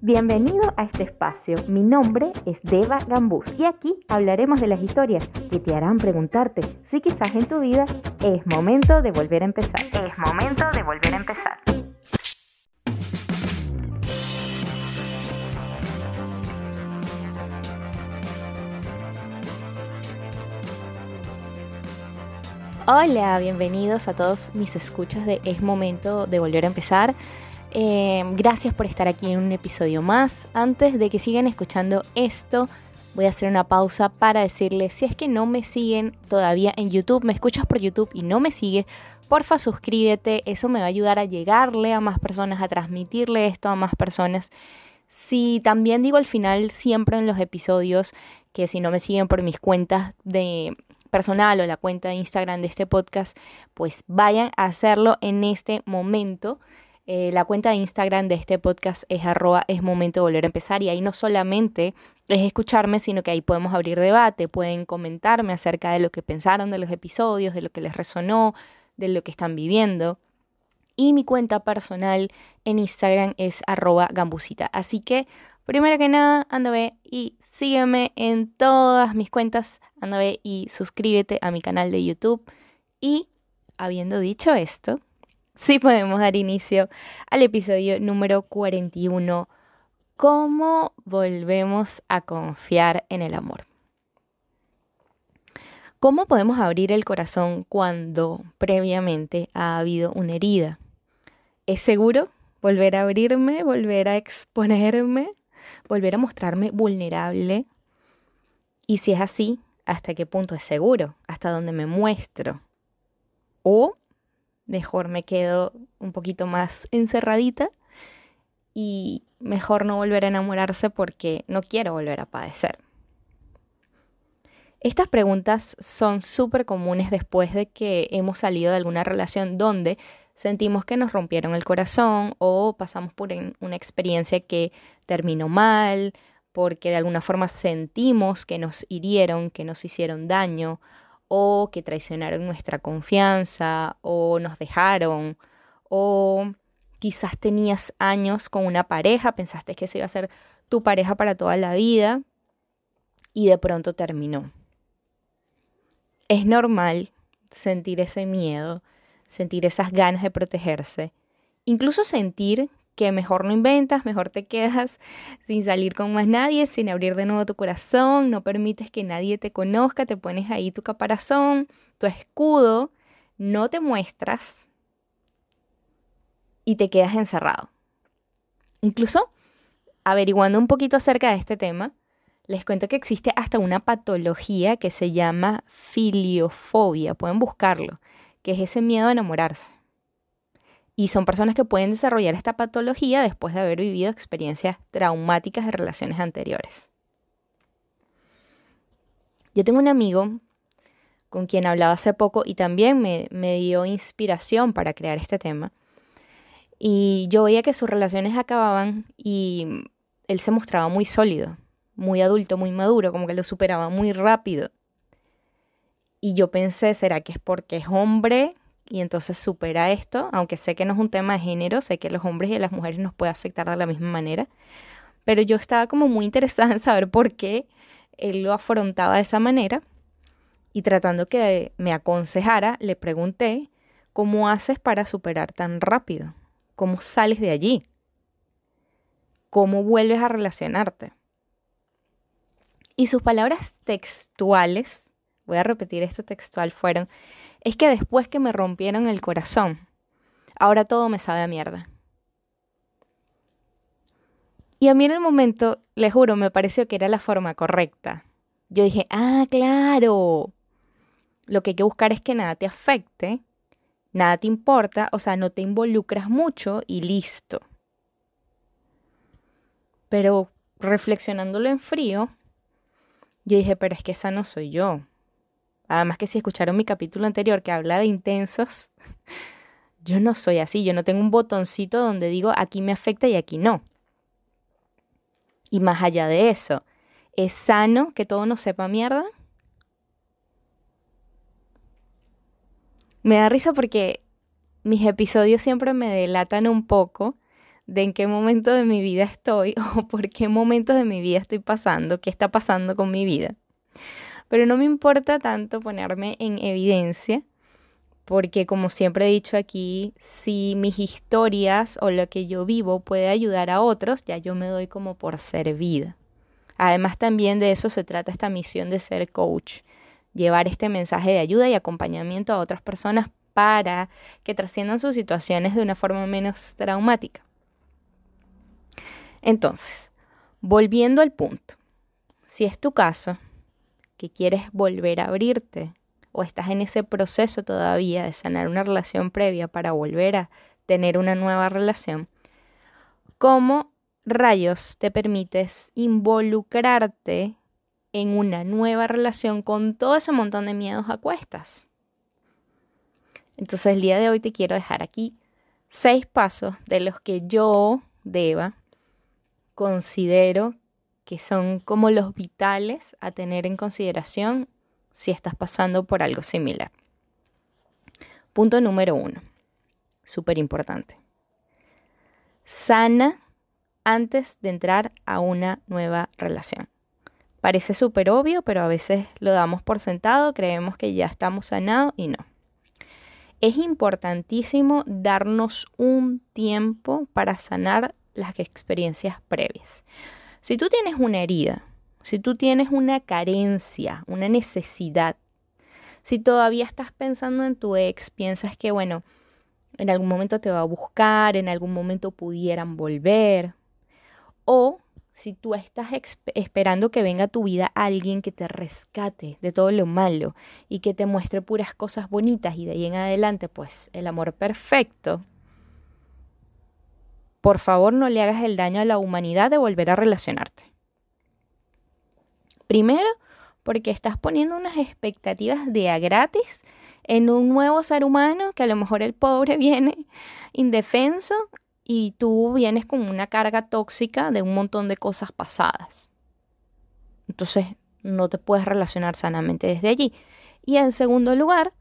Bienvenido a este espacio. Mi nombre es Deva Gambús y aquí hablaremos de las historias que te harán preguntarte si quizás en tu vida es momento de volver a empezar. Es momento de volver a empezar. Hola, bienvenidos a todos mis escuchas de Es momento de volver a empezar. Em, gracias por estar aquí en un episodio más. Antes de que sigan escuchando esto, voy a hacer una pausa para decirles, si es que no me siguen todavía en YouTube, me escuchas por YouTube y no me sigues, porfa suscríbete, eso me va a ayudar a llegarle a más personas, a transmitirle esto a más personas. Si también digo al final siempre en los episodios que si no me siguen por mis cuentas de personal o la cuenta de Instagram de este podcast, pues vayan a hacerlo en este momento. Eh, la cuenta de Instagram de este podcast es arroba es momento de volver a empezar y ahí no solamente es escucharme, sino que ahí podemos abrir debate, pueden comentarme acerca de lo que pensaron de los episodios, de lo que les resonó, de lo que están viviendo. Y mi cuenta personal en Instagram es arroba gambusita. Así que, primero que nada, anda y sígueme en todas mis cuentas. Anda y suscríbete a mi canal de YouTube. Y, habiendo dicho esto, sí podemos dar inicio al episodio número 41, ¿Cómo volvemos a confiar en el amor? ¿Cómo podemos abrir el corazón cuando previamente ha habido una herida? ¿Es seguro volver a abrirme, volver a exponerme, volver a mostrarme vulnerable? Y si es así, ¿hasta qué punto es seguro? ¿Hasta dónde me muestro? ¿O mejor me quedo un poquito más encerradita y mejor no volver a enamorarse porque no quiero volver a padecer. Estas preguntas son súper comunes después de que hemos salido de alguna relación donde sentimos que nos rompieron el corazón o pasamos por una experiencia que terminó mal, porque de alguna forma sentimos que nos hirieron, que nos hicieron daño o que traicionaron nuestra confianza o nos dejaron o quizás tenías años con una pareja, pensaste que se iba a ser tu pareja para toda la vida y de pronto terminó. Es normal sentir ese miedo, sentir esas ganas de protegerse, incluso sentir que mejor no inventas, mejor te quedas sin salir con más nadie, sin abrir de nuevo tu corazón, no permites que nadie te conozca, te pones ahí tu caparazón, tu escudo, no te muestras y te quedas encerrado. Incluso, averiguando un poquito acerca de este tema, les cuento que existe hasta una patología que se llama filiofobia, pueden buscarlo, que es ese miedo a enamorarse. Y son personas que pueden desarrollar esta patología después de haber vivido experiencias traumáticas de relaciones anteriores. Yo tengo un amigo con quien hablaba hace poco y también me, me dio inspiración para crear este tema. Y yo veía que sus relaciones acababan y él se mostraba muy sólido, muy adulto, muy maduro, como que lo superaba muy rápido. Y yo pensé, ¿será que es porque es hombre y entonces supera esto, aunque sé que no es un tema de género, sé que los hombres y las mujeres nos puede afectar de la misma manera, pero yo estaba como muy interesada en saber por qué él lo afrontaba de esa manera y tratando que me aconsejara, le pregunté, ¿cómo haces para superar tan rápido? ¿Cómo sales de allí? ¿Cómo vuelves a relacionarte? Y sus palabras textuales, voy a repetir esto textual, fueron, es que después que me rompieron el corazón, ahora todo me sabe a mierda. Y a mí en el momento, le juro, me pareció que era la forma correcta. Yo dije, ah, claro. Lo que hay que buscar es que nada te afecte, nada te importa, o sea, no te involucras mucho y listo. Pero reflexionándolo en frío, yo dije, pero es que esa no soy yo. Además que si escucharon mi capítulo anterior que habla de intensos, yo no soy así, yo no tengo un botoncito donde digo aquí me afecta y aquí no. Y más allá de eso, ¿es sano que todo nos sepa mierda? Me da risa porque mis episodios siempre me delatan un poco de en qué momento de mi vida estoy o por qué momentos de mi vida estoy pasando, qué está pasando con mi vida. Pero no me importa tanto ponerme en evidencia, porque como siempre he dicho aquí, si mis historias o lo que yo vivo puede ayudar a otros, ya yo me doy como por servida. Además también de eso se trata esta misión de ser coach, llevar este mensaje de ayuda y acompañamiento a otras personas para que trasciendan sus situaciones de una forma menos traumática. Entonces, volviendo al punto, si es tu caso, que quieres volver a abrirte o estás en ese proceso todavía de sanar una relación previa para volver a tener una nueva relación, ¿cómo rayos te permites involucrarte en una nueva relación con todo ese montón de miedos a cuestas? Entonces el día de hoy te quiero dejar aquí seis pasos de los que yo, Deba, considero que son como los vitales a tener en consideración si estás pasando por algo similar. Punto número uno, súper importante. Sana antes de entrar a una nueva relación. Parece súper obvio, pero a veces lo damos por sentado, creemos que ya estamos sanados y no. Es importantísimo darnos un tiempo para sanar las experiencias previas. Si tú tienes una herida, si tú tienes una carencia, una necesidad, si todavía estás pensando en tu ex, piensas que, bueno, en algún momento te va a buscar, en algún momento pudieran volver, o si tú estás esperando que venga a tu vida alguien que te rescate de todo lo malo y que te muestre puras cosas bonitas y de ahí en adelante, pues el amor perfecto, por favor no le hagas el daño a la humanidad de volver a relacionarte. Primero, porque estás poniendo unas expectativas de a gratis en un nuevo ser humano que a lo mejor el pobre viene indefenso y tú vienes con una carga tóxica de un montón de cosas pasadas. Entonces no te puedes relacionar sanamente desde allí. Y en segundo lugar,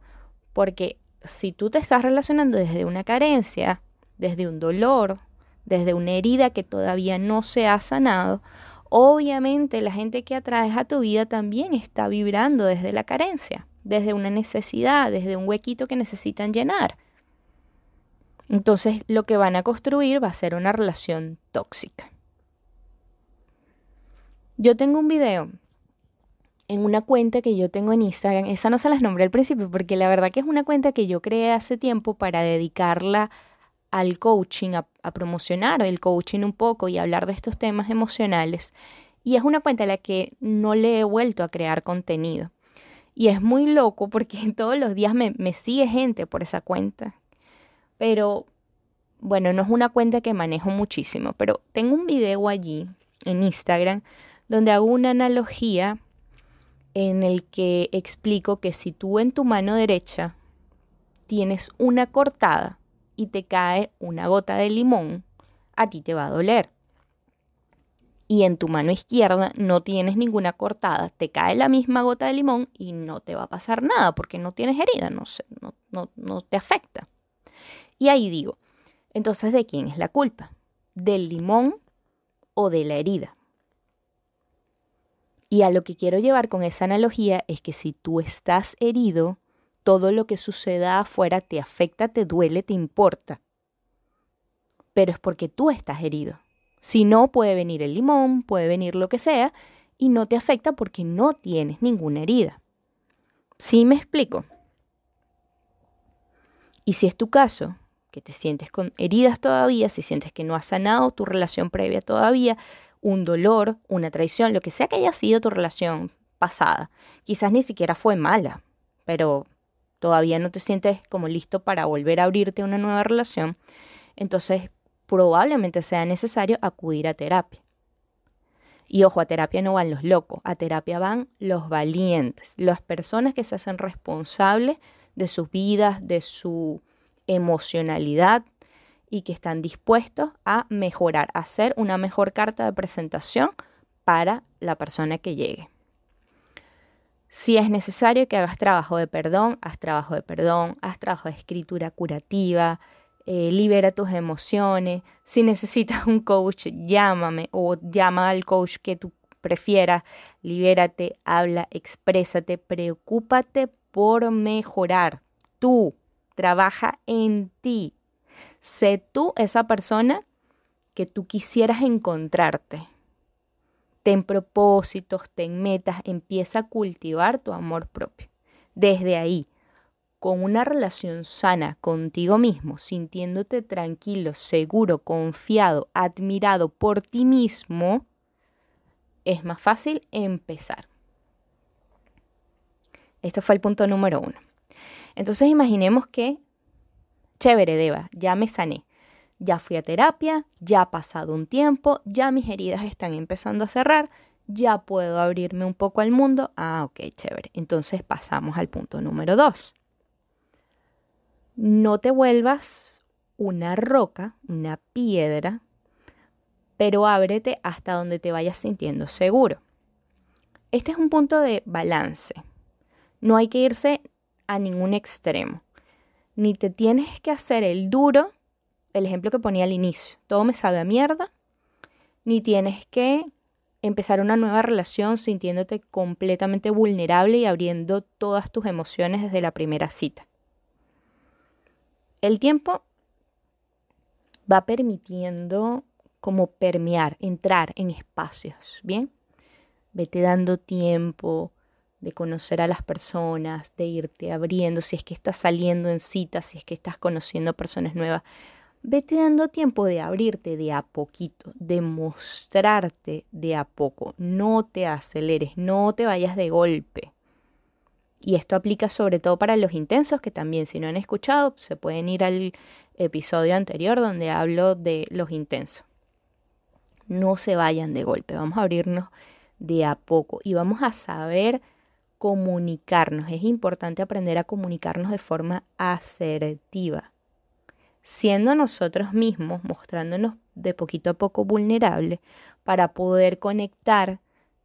porque si tú te estás relacionando desde una carencia, desde un dolor, desde una herida que todavía no se ha sanado, obviamente la gente que atraes a tu vida también está vibrando desde la carencia, desde una necesidad, desde un huequito que necesitan llenar. Entonces lo que van a construir va a ser una relación tóxica. Yo tengo un video en una cuenta que yo tengo en Instagram, esa no se las nombré al principio porque la verdad que es una cuenta que yo creé hace tiempo para dedicarla al coaching, a, promocionar el coaching un poco y hablar de estos temas emocionales. Y es una cuenta a la que no le he vuelto a crear contenido. Y es muy loco porque todos los días me, me sigue gente por esa cuenta. Pero bueno, no es una cuenta que manejo muchísimo, pero tengo un video allí en Instagram donde hago una analogía en el que explico que si tú en tu mano derecha tienes una cortada, y te cae una gota de limón, a ti te va a doler. Y en tu mano izquierda no tienes ninguna cortada, te cae la misma gota de limón y no te va a pasar nada porque no tienes herida, no, no, no, no te afecta. Y ahí digo, entonces, ¿de quién es la culpa? ¿Del limón o de la herida? Y a lo que quiero llevar con esa analogía es que si tú estás herido, todo lo que suceda afuera te afecta, te duele, te importa. Pero es porque tú estás herido. Si no, puede venir el limón, puede venir lo que sea, y no te afecta porque no tienes ninguna herida. ¿Sí me explico? Y si es tu caso, que te sientes con heridas todavía, si sientes que no has sanado tu relación previa todavía, un dolor, una traición, lo que sea que haya sido tu relación pasada, quizás ni siquiera fue mala, pero todavía no te sientes como listo para volver a abrirte a una nueva relación, entonces probablemente sea necesario acudir a terapia. Y ojo, a terapia no van los locos, a terapia van los valientes, las personas que se hacen responsables de sus vidas, de su emocionalidad y que están dispuestos a mejorar, a hacer una mejor carta de presentación para la persona que llegue. Si es necesario que hagas trabajo de perdón, haz trabajo de perdón, haz trabajo de escritura curativa, eh, libera tus emociones. Si necesitas un coach, llámame o llama al coach que tú prefieras. Libérate, habla, exprésate, preocúpate por mejorar. Tú, trabaja en ti. Sé tú esa persona que tú quisieras encontrarte. Ten propósitos, ten metas, empieza a cultivar tu amor propio. Desde ahí, con una relación sana contigo mismo, sintiéndote tranquilo, seguro, confiado, admirado por ti mismo, es más fácil empezar. Esto fue el punto número uno. Entonces imaginemos que, chévere, Deva, ya me sané. Ya fui a terapia, ya ha pasado un tiempo, ya mis heridas están empezando a cerrar, ya puedo abrirme un poco al mundo. Ah, ok, chévere. Entonces pasamos al punto número dos no te vuelvas una roca, una piedra, pero ábrete hasta donde te vayas sintiendo seguro. Este es un punto de balance. No hay que irse a ningún extremo. Ni te tienes que hacer el duro, el ejemplo que ponía al inicio, todo me sabe a mierda, ni tienes que empezar una nueva relación sintiéndote completamente vulnerable y abriendo todas tus emociones desde la primera cita. El tiempo va permitiendo como permear, entrar en espacios, ¿bien? Vete dando tiempo de conocer a las personas, de irte abriendo, si es que estás saliendo en citas, si es que estás conociendo personas nuevas. Vete dando tiempo de abrirte de a poquito, de mostrarte de a poco. No te aceleres, no te vayas de golpe. Y esto aplica sobre todo para los intensos, que también si no han escuchado, se pueden ir al episodio anterior donde hablo de los intensos. No se vayan de golpe, vamos a abrirnos de a poco y vamos a saber comunicarnos. Es importante aprender a comunicarnos de forma asertiva, siendo nosotros mismos, mostrándonos de poquito a poco vulnerables para poder conectar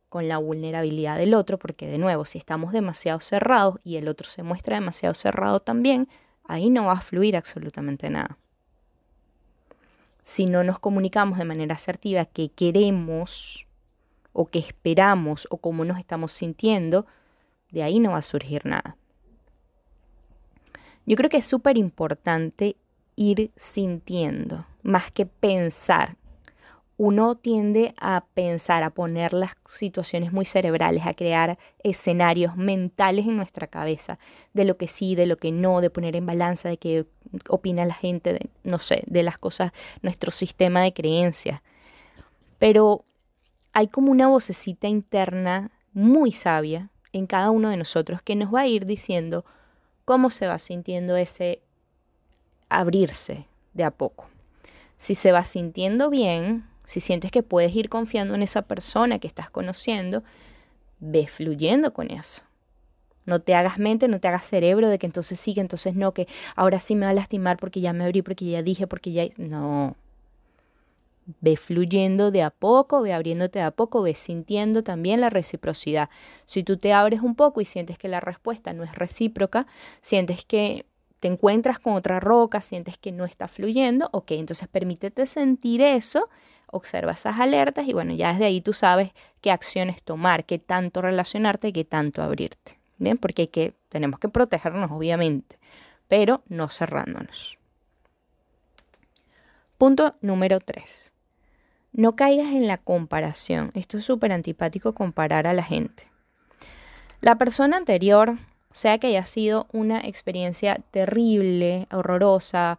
con la vulnerabilidad del otro, porque de nuevo, si estamos demasiado cerrados y el otro se muestra demasiado cerrado también, ahí no va a fluir absolutamente nada. Si no nos comunicamos de manera asertiva que queremos o que esperamos o cómo nos estamos sintiendo, de ahí no va a surgir nada. Yo creo que es súper importante ir sintiendo, más que pensar uno tiende a pensar, a poner las situaciones muy cerebrales, a crear escenarios mentales en nuestra cabeza de lo que sí, de lo que no, de poner en balanza, de qué opina la gente, de, no sé, de las cosas, nuestro sistema de creencias. Pero hay como una vocecita interna muy sabia en cada uno de nosotros que nos va a ir diciendo cómo se va sintiendo ese abrirse de a poco. Si se va sintiendo bien, si sientes que puedes ir confiando en esa persona que estás conociendo, ve fluyendo con eso. No te hagas mente, no te hagas cerebro de que entonces sí, que entonces no, que ahora sí me va a lastimar porque ya me abrí, porque ya dije, porque ya... No. Ve fluyendo de a poco, ve abriéndote de a poco, ve sintiendo también la reciprocidad. Si tú te abres un poco y sientes que la respuesta no es recíproca, sientes que te encuentras con otra roca, sientes que no está fluyendo, ok, entonces permítete sentir eso observa esas alertas y bueno, ya desde ahí tú sabes qué acciones tomar, qué tanto relacionarte, qué tanto abrirte. Bien, porque hay que, tenemos que protegernos, obviamente, pero no cerrándonos. Punto número 3. No caigas en la comparación. Esto es súper antipático comparar a la gente. La persona anterior, sea que haya sido una experiencia terrible, horrorosa,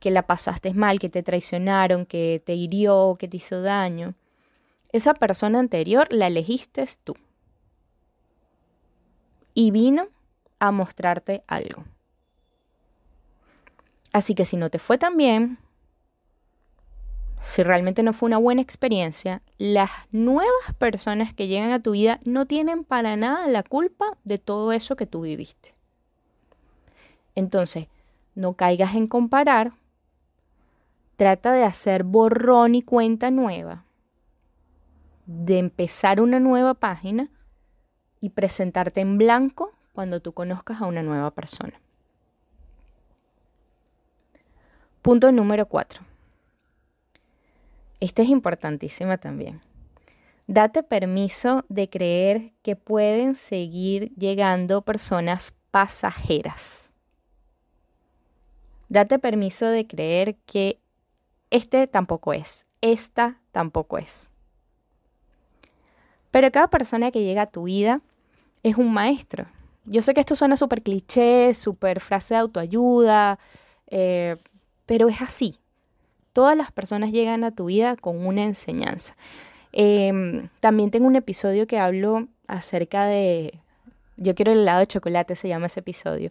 que la pasaste mal, que te traicionaron, que te hirió, que te hizo daño. Esa persona anterior la elegiste tú. Y vino a mostrarte algo. Así que si no te fue tan bien, si realmente no fue una buena experiencia, las nuevas personas que llegan a tu vida no tienen para nada la culpa de todo eso que tú viviste. Entonces, no caigas en comparar Trata de hacer borrón y cuenta nueva, de empezar una nueva página y presentarte en blanco cuando tú conozcas a una nueva persona. Punto número cuatro. Esta es importantísima también. Date permiso de creer que pueden seguir llegando personas pasajeras. Date permiso de creer que este tampoco es, esta tampoco es. Pero cada persona que llega a tu vida es un maestro. Yo sé que esto suena súper cliché, súper frase de autoayuda, eh, pero es así. Todas las personas llegan a tu vida con una enseñanza. Em, también tengo un episodio que hablo acerca de, yo quiero el helado de chocolate, se llama ese episodio,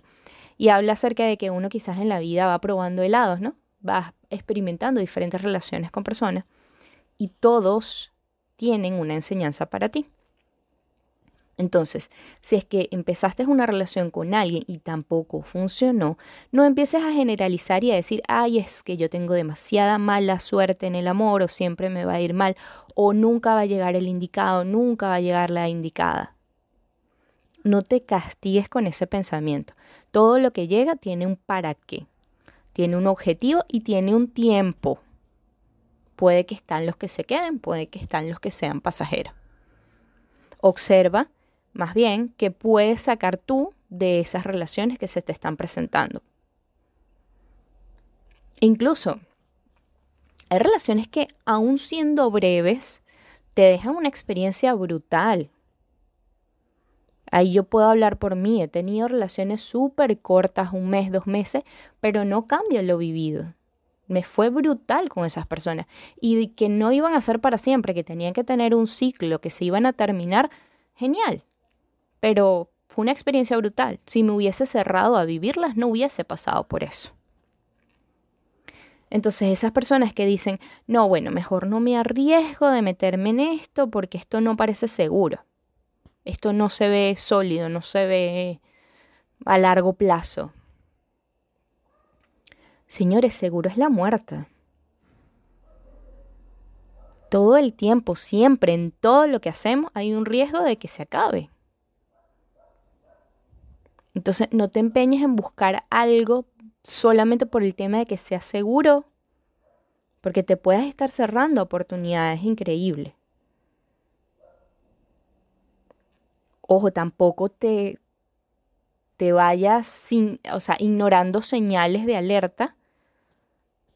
y habla acerca de que uno quizás en la vida va probando helados, ¿no? Va experimentando diferentes relaciones con personas y todos tienen una enseñanza para ti. Entonces, si es que empezaste una relación con alguien y tampoco funcionó, no empieces a generalizar y a decir, ay, es que yo tengo demasiada mala suerte en el amor o siempre me va a ir mal o nunca va a llegar el indicado, nunca va a llegar la indicada. No te castigues con ese pensamiento. Todo lo que llega tiene un para qué, tiene un objetivo y tiene un tiempo. Puede que están los que se queden, puede que están los que sean pasajeros. Observa más bien que puedes sacar tú de esas relaciones que se te están presentando. Incluso hay relaciones que, aun siendo breves, te dejan una experiencia brutal. Ahí yo puedo hablar por mí. He tenido relaciones súper cortas, un mes, dos meses, pero no cambia lo vivido. Me fue brutal con esas personas. Y que no iban a ser para siempre, que tenían que tener un ciclo, que se iban a terminar, genial pero fue una experiencia brutal. Si me hubiese cerrado a vivirlas, no hubiese pasado por eso. Entonces esas personas que dicen, no, bueno, mejor no me arriesgo de meterme en esto porque esto no parece seguro. Esto no se ve sólido, no se ve a largo plazo. Señores, seguro es la muerte. Todo el tiempo, siempre, en todo lo que hacemos, hay un riesgo de que se acabe. Entonces no te empeñes en buscar algo solamente por el tema de que sea seguro, porque te puedes estar cerrando oportunidades increíbles. Ojo, tampoco te, te vayas sin, o sea, ignorando señales de alerta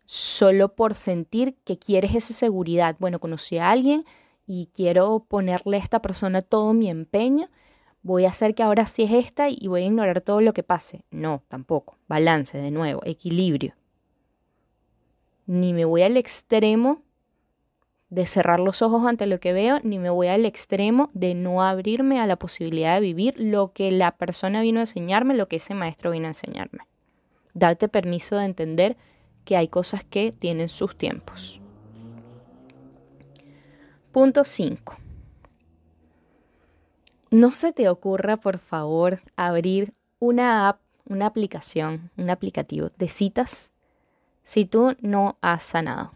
solo por sentir que quieres esa seguridad. Bueno, conocí a alguien y quiero ponerle a esta persona todo mi empeño voy a hacer que ahora sí es esta y voy a ignorar todo lo que pase. No, tampoco. Balance, de nuevo, equilibrio. Ni me voy al extremo de cerrar los ojos ante lo que veo, ni me voy al extremo de no abrirme a la posibilidad de vivir lo que la persona vino a enseñarme, lo que ese maestro vino a enseñarme. Darte permiso de entender que hay cosas que tienen sus tiempos. Punto 5 no se te ocurra, por favor, abrir una app, una aplicación, un aplicativo de citas si tú no has sanado.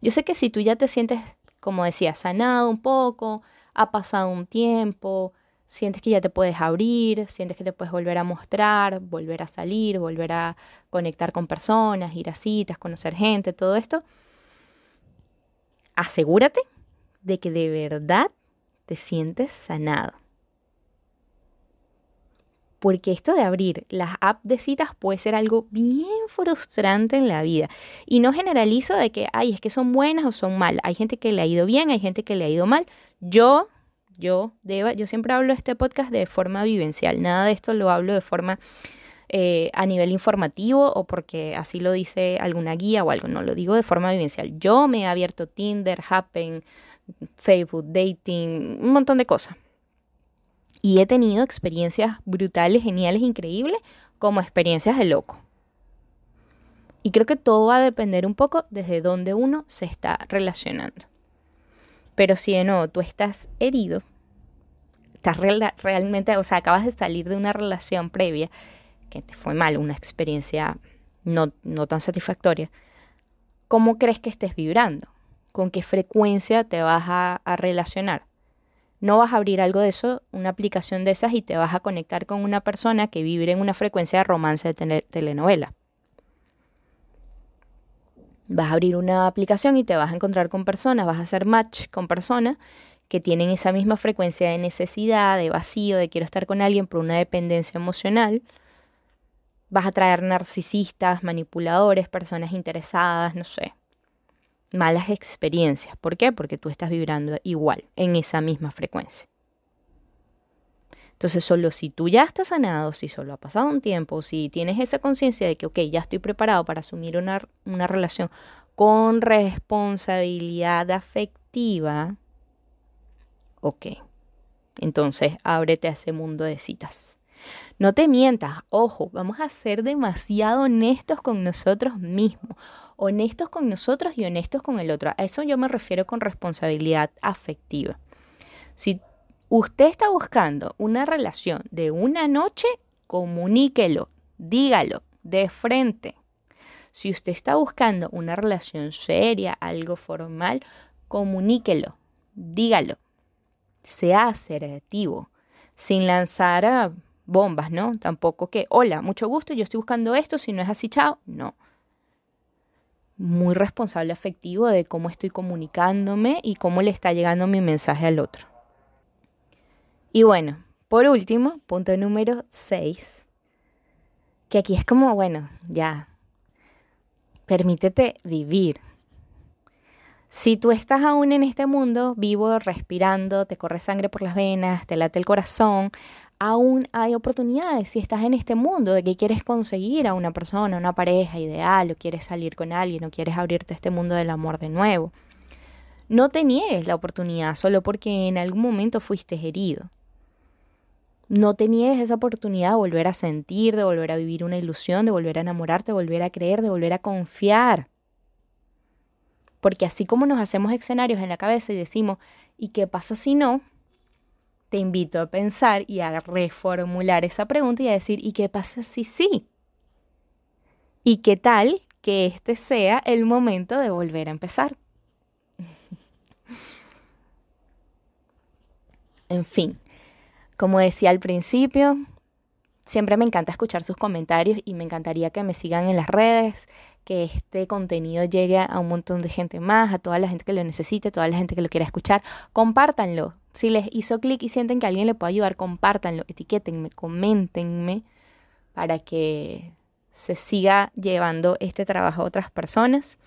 Yo sé que si tú ya te sientes, como decía, sanado un poco, ha pasado un tiempo, sientes que ya te puedes abrir, sientes que te puedes volver a mostrar, volver a salir, volver a conectar con personas, ir a citas, conocer gente, todo esto, asegúrate de que de verdad te sientes sanado. Porque esto de abrir las apps de citas puede ser algo bien frustrante en la vida. Y no generalizo de que, ay, es que son buenas o son malas. Hay gente que le ha ido bien, hay gente que le ha ido mal. Yo, yo, Deba, yo siempre hablo de este podcast de forma vivencial. Nada de esto lo hablo de forma eh, a nivel informativo o porque así lo dice alguna guía o algo. No, lo digo de forma vivencial. Yo me he abierto Tinder, Happen, Facebook, dating, un montón de cosas. Y he tenido experiencias brutales, geniales, increíbles, como experiencias de loco. Y creo que todo va a depender un poco desde dónde uno se está relacionando. Pero si de nuevo tú estás herido, estás realmente, o sea, acabas de salir de una relación previa que te fue mal, una experiencia no, no tan satisfactoria, ¿cómo crees que estés vibrando? con qué frecuencia te vas a, relacionar. No vas a abrir algo de eso, una aplicación de esas, y te vas a conectar con una persona que vibre en una frecuencia de romance de telenovela. Vas a abrir una aplicación y te vas a encontrar con personas, vas a hacer match con personas que tienen esa misma frecuencia de necesidad, de vacío, de quiero estar con alguien por una dependencia emocional. Vas a traer narcisistas, manipuladores, personas interesadas, no sé. Malas experiencias. ¿Por qué? Porque tú estás vibrando igual, en esa misma frecuencia. Entonces, solo si tú ya estás sanado, si solo ha pasado un tiempo, si tienes esa conciencia de que, ok, ya estoy preparado para asumir una, una relación con responsabilidad afectiva, ok. Entonces, ábrete a ese mundo de citas. No te mientas, ojo, vamos a ser demasiado honestos con nosotros mismos, honestos con nosotros y honestos con el otro. A eso yo me refiero con responsabilidad afectiva. Si usted está buscando una relación de una noche, comuníquelo, dígalo de frente. Si usted está buscando una relación seria, algo formal, comuníquelo, dígalo sea asertivo, sin lanzar bombas, ¿no? Tampoco que, hola, mucho gusto, yo estoy buscando esto, si no es así, chao, no. Muy responsable afectivo de cómo estoy comunicándome y cómo le está llegando mi mensaje al otro. Y bueno, por último, punto número 6, que aquí es como, bueno, ya, permítete vivir, si tú estás aún en este mundo, vivo, respirando, te corre sangre por las venas, te late el corazón, aún hay oportunidades. Si estás en este mundo de que quieres conseguir a una persona, una pareja ideal, o quieres salir con alguien, o quieres abrirte a este mundo del amor de nuevo, no te niegues la oportunidad solo porque en algún momento fuiste herido. No te niegues esa oportunidad de volver a sentir, de volver a vivir una ilusión, de volver a enamorarte, de volver a creer, de volver a confiar. Porque así como nos hacemos escenarios en la cabeza y decimos, ¿y qué pasa si no? Te invito a pensar y a reformular esa pregunta y a decir, ¿y qué pasa si sí? ¿Y qué tal que este sea el momento de volver a empezar? en fin, como decía al principio, siempre me encanta escuchar sus comentarios y me encantaría que me sigan en las redes, que este contenido llegue a un montón de gente más, a toda la gente que lo necesite, a toda la gente que lo quiera escuchar. Compártanlo. Si les hizo clic y sienten que alguien le puede ayudar, compártanlo, etiquétenme, coméntenme para que se siga llevando este trabajo a otras personas.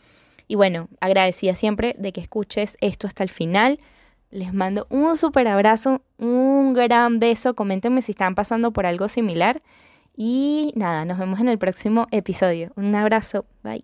Y bueno, agradecida siempre de que escuches esto hasta el final. Les mando un súper abrazo, un gran beso. Coméntenme si están pasando por algo similar. Y nada, nos vemos en el próximo episodio. Un abrazo, bye.